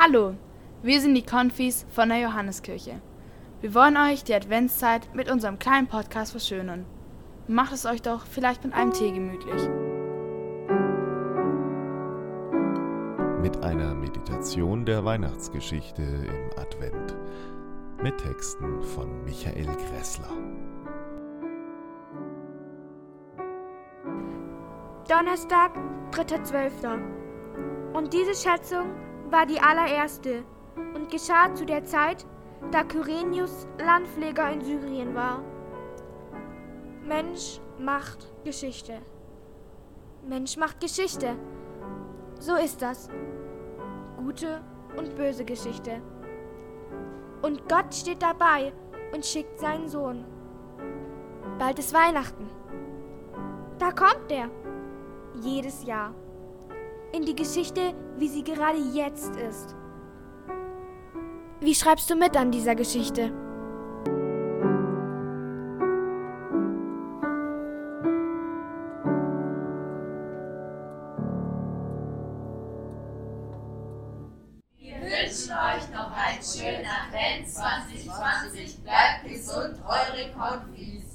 Hallo, wir sind die Konfis von der Johanneskirche. Wir wollen euch die Adventszeit mit unserem kleinen Podcast verschönern. Macht es euch doch vielleicht mit einem Tee gemütlich. Mit einer Meditation der Weihnachtsgeschichte im Advent. Mit Texten von Michael Gressler. Donnerstag, 3.12. Und diese Schätzung war die allererste und geschah zu der Zeit, da Kyrenius Landpfleger in Syrien war. Mensch macht Geschichte. Mensch macht Geschichte. So ist das. Gute und böse Geschichte. Und Gott steht dabei und schickt seinen Sohn. Bald ist Weihnachten. Da kommt er. Jedes Jahr in die Geschichte, wie sie gerade jetzt ist. Wie schreibst du mit an dieser Geschichte? Wir wünschen euch noch einen schönen Advent 2020. Bleibt gesund, eure Konfis.